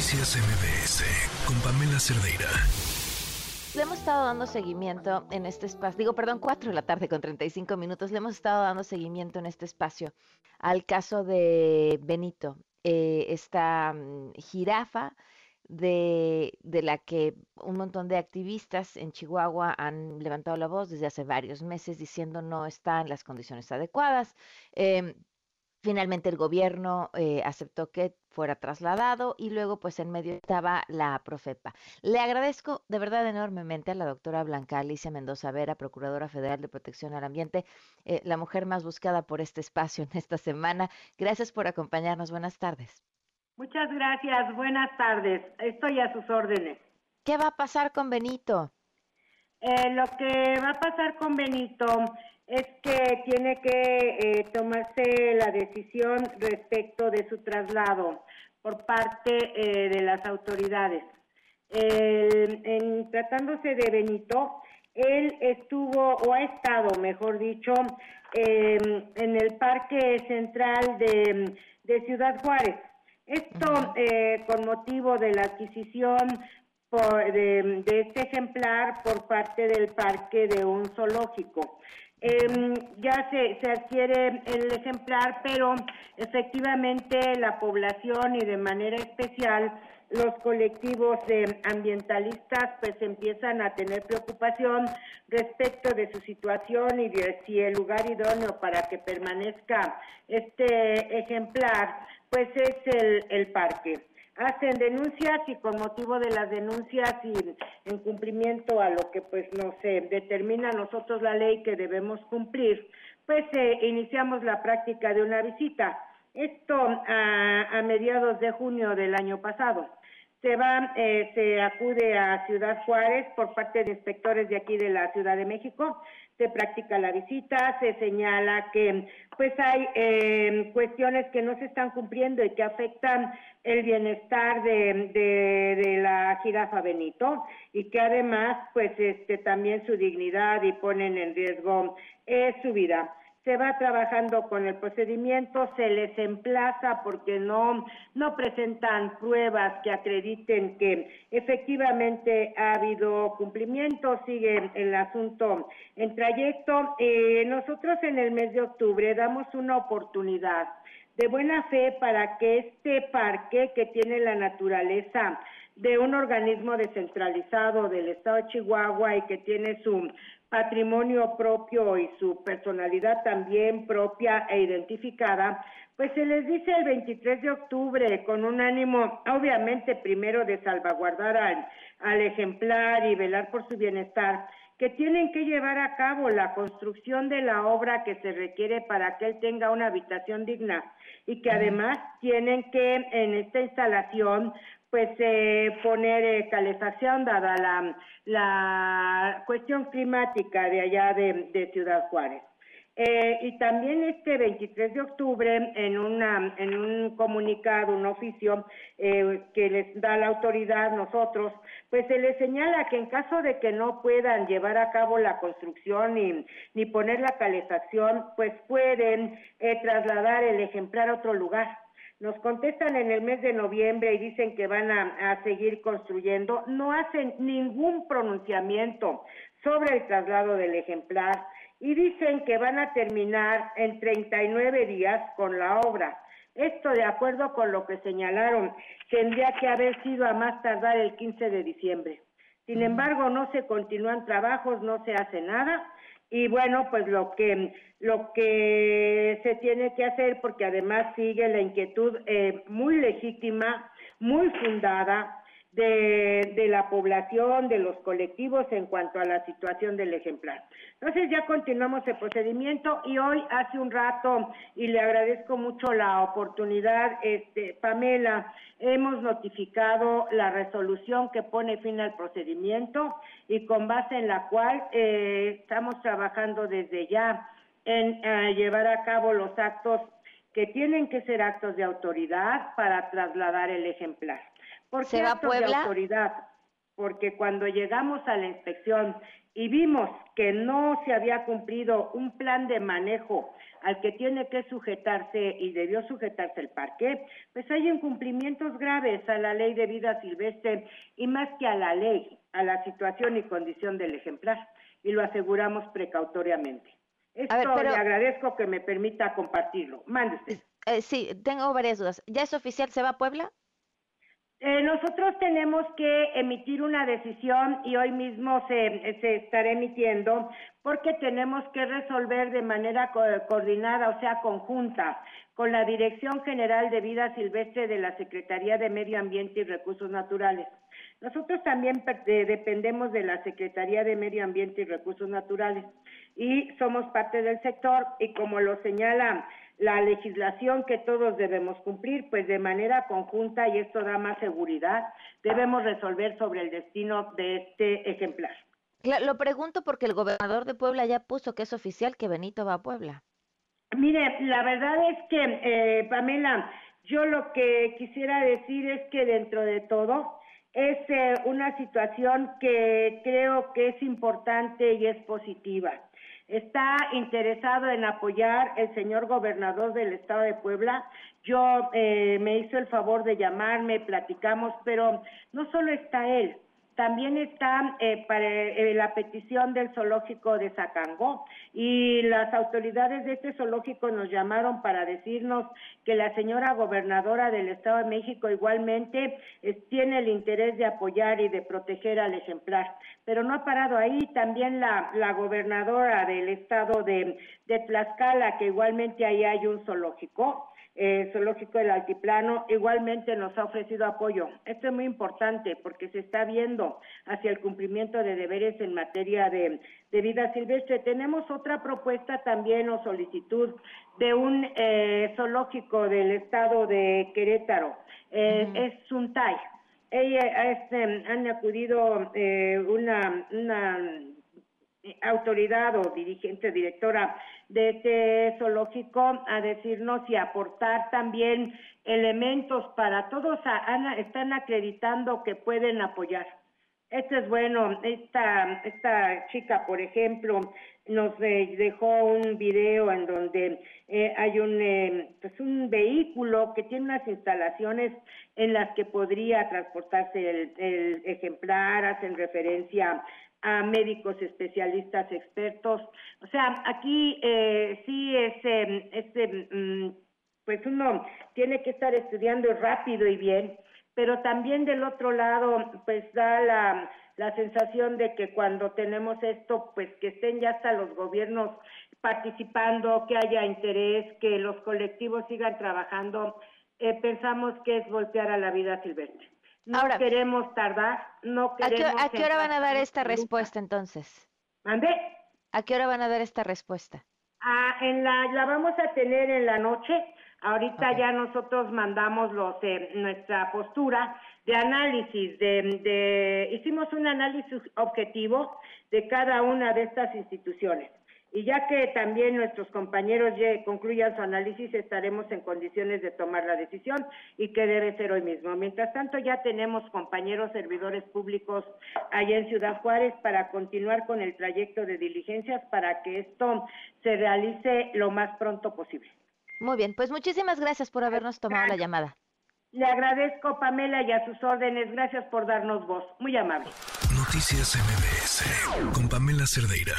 Noticias MBS con Pamela Cerdeira. Le hemos estado dando seguimiento en este espacio, digo, perdón, 4 de la tarde con 35 minutos, le hemos estado dando seguimiento en este espacio al caso de Benito, eh, esta mm, jirafa de, de, la que un montón de activistas en Chihuahua han levantado la voz desde hace varios meses diciendo no está en las condiciones adecuadas. Eh, Finalmente el gobierno eh, aceptó que fuera trasladado y luego pues en medio estaba la Profepa. Le agradezco de verdad enormemente a la doctora Blanca Alicia Mendoza Vera, Procuradora Federal de Protección al Ambiente, eh, la mujer más buscada por este espacio en esta semana. Gracias por acompañarnos. Buenas tardes. Muchas gracias. Buenas tardes. Estoy a sus órdenes. ¿Qué va a pasar con Benito? Eh, lo que va a pasar con Benito es que tiene que eh, tomarse la decisión respecto de su traslado por parte eh, de las autoridades. en tratándose de Benito, él estuvo o ha estado, mejor dicho, em, en el Parque Central de, Ciudad Juárez. Esto eh, con motivo de la adquisición de, de, este ejemplar por parte del parque de un zoológico. Eh, ya se, se adquiere el ejemplar, pero efectivamente la población y de manera especial los colectivos ambientalistas pues empiezan a tener preocupación respecto de su situación y de si el lugar idóneo para que permanezca este ejemplar pues es el, el parque hacen denuncias y con motivo de las denuncias y en cumplimiento a lo que pues nos determina a nosotros la ley que debemos cumplir, pues eh, iniciamos la práctica de una visita. Esto a, mediados de junio del año pasado. Se va, eh, se acude a Ciudad Juárez por parte de inspectores de aquí de la Ciudad de México se practica la visita, se señala que pues hay eh, cuestiones que no se están cumpliendo y que afectan el bienestar de, de, la jirafa Benito y que además pues este también su dignidad y ponen en riesgo eh, su vida se va trabajando con el procedimiento, se les emplaza porque no, no presentan pruebas que acrediten que efectivamente ha habido cumplimiento, sigue el asunto en trayecto. Eh, nosotros en el mes de octubre damos una oportunidad de buena fe para que este parque que tiene la naturaleza de un organismo descentralizado del estado de Chihuahua y que tiene su patrimonio propio y su personalidad también propia e identificada, pues se les dice el 23 de octubre con un ánimo, obviamente, primero de salvaguardar al, al ejemplar y velar por su bienestar, que tienen que llevar a cabo la construcción de la obra que se requiere para que él tenga una habitación digna y que además tienen que en esta instalación pues eh, poner eh, calefacción dada la, la cuestión climática de allá de, Ciudad Juárez. Eh, y también este 23 de octubre, en, una, en un comunicado, un oficio eh, que les da la autoridad, nosotros, pues se les señala que en caso de que no puedan llevar a cabo la construcción ni, ni poner la calefacción, pues pueden trasladar el ejemplar a otro lugar nos contestan en el mes de noviembre y dicen que van a, seguir construyendo, no hacen ningún pronunciamiento sobre el traslado del ejemplar y dicen que van a terminar en 39 días con la obra. Esto, de acuerdo con lo que señalaron, tendría que haber sido a más tardar el 15 de diciembre. Sin embargo, no se continúan trabajos, no se hace nada y bueno, pues lo que lo que se tiene que hacer, porque además sigue la inquietud eh, muy legítima, muy fundada de, la población, de los colectivos en cuanto a la situación del ejemplar. Entonces ya continuamos el procedimiento y hoy hace un rato, y le agradezco mucho la oportunidad, este, Pamela, hemos notificado la resolución que pone fin al procedimiento y con base en la cual eh, estamos trabajando desde ya en eh, llevar a cabo los actos que tienen que ser actos de autoridad para trasladar el ejemplar. ¿Por qué ¿Se va a Puebla? de autoridad? Porque cuando llegamos a la inspección y vimos que no se había cumplido un plan de manejo al que tiene que sujetarse y debió sujetarse el parque, pues hay incumplimientos graves a la ley de vida silvestre y más que a la ley, a la situación y condición del ejemplar, y lo aseguramos precautoriamente. Esto le agradezco que me permita compartirlo. Mande eh, sí, tengo varias dudas. ¿Ya es oficial? ¿Se va a Puebla? Eh, nosotros tenemos que emitir una decisión y hoy mismo se, estará emitiendo porque tenemos que resolver de manera coordinada, o sea, conjunta, con la Dirección General de Vida Silvestre de la Secretaría de Medio Ambiente y Recursos Naturales. Nosotros también dependemos de la Secretaría de Medio Ambiente y Recursos Naturales y somos parte del sector y como lo señala la legislación que todos debemos cumplir, pues de manera conjunta, y esto da más seguridad, debemos resolver sobre el destino de este ejemplar. Lo pregunto porque el gobernador de Puebla ya puso que es oficial que Benito va a Puebla. Mire, la verdad es que, eh, Pamela, yo lo que quisiera decir es que dentro de todo es eh, una situación que creo que es importante y es positiva está interesado en apoyar el señor gobernador del estado de Puebla. Yo eh, me hizo el favor de llamarme, platicamos, pero no solo está él, también está eh, eh, la petición del zoológico de Zacangó y las autoridades de este zoológico nos llamaron para decirnos que la señora gobernadora del Estado de México igualmente tiene el interés de apoyar y de proteger al ejemplar. Pero no ha parado ahí, también la, gobernadora del Estado de, de Tlaxcala, que igualmente ahí hay un zoológico, eh, Zoológico del Altiplano igualmente nos ha ofrecido apoyo. Esto es muy importante porque se está viendo hacia el cumplimiento de deberes en materia de, vida silvestre. Tenemos otra propuesta también o solicitud de un eh, zoológico del estado de Querétaro. Eh, Es Suntay. Ella, este, han acudido eh, una, una autoridad o dirigente, directora de este zoológico a decirnos y aportar también elementos para todos, están acreditando que pueden apoyar. Esto es bueno, esta, esta chica, por ejemplo, nos eh, dejó un video en donde eh, hay un, eh, pues un vehículo que tiene unas instalaciones en las que podría transportarse el, el ejemplar, hacen referencia a médicos especialistas expertos. O sea, aquí eh, sí es, mm, pues uno tiene que estar estudiando rápido y bien, pero también del otro lado, pues da la, la sensación de que cuando tenemos esto, pues que estén ya hasta los gobiernos participando, que haya interés, que los colectivos sigan trabajando, eh, pensamos que es voltear a la vida silvestre. No queremos tardar, no queremos... ¿A qué, hora van a dar esta respuesta entonces? ¿Mande? ¿A qué hora van a dar esta respuesta? Ah, en la, la vamos a tener en la noche. Ahorita ya nosotros mandamos los eh, nuestra postura de análisis, de, de, hicimos un análisis objetivo de cada una de estas instituciones. Y ya que también nuestros compañeros ya concluyan su análisis, estaremos en condiciones de tomar la decisión y que debe ser hoy mismo. Mientras tanto, ya tenemos compañeros servidores públicos allá en Ciudad Juárez para continuar con el trayecto de diligencias para que esto se realice lo más pronto posible. Muy bien, pues muchísimas gracias por habernos tomado la llamada. Le agradezco, Pamela, y a sus órdenes. Gracias por darnos voz. Muy amable. Noticias MBS con Pamela Cerdeira.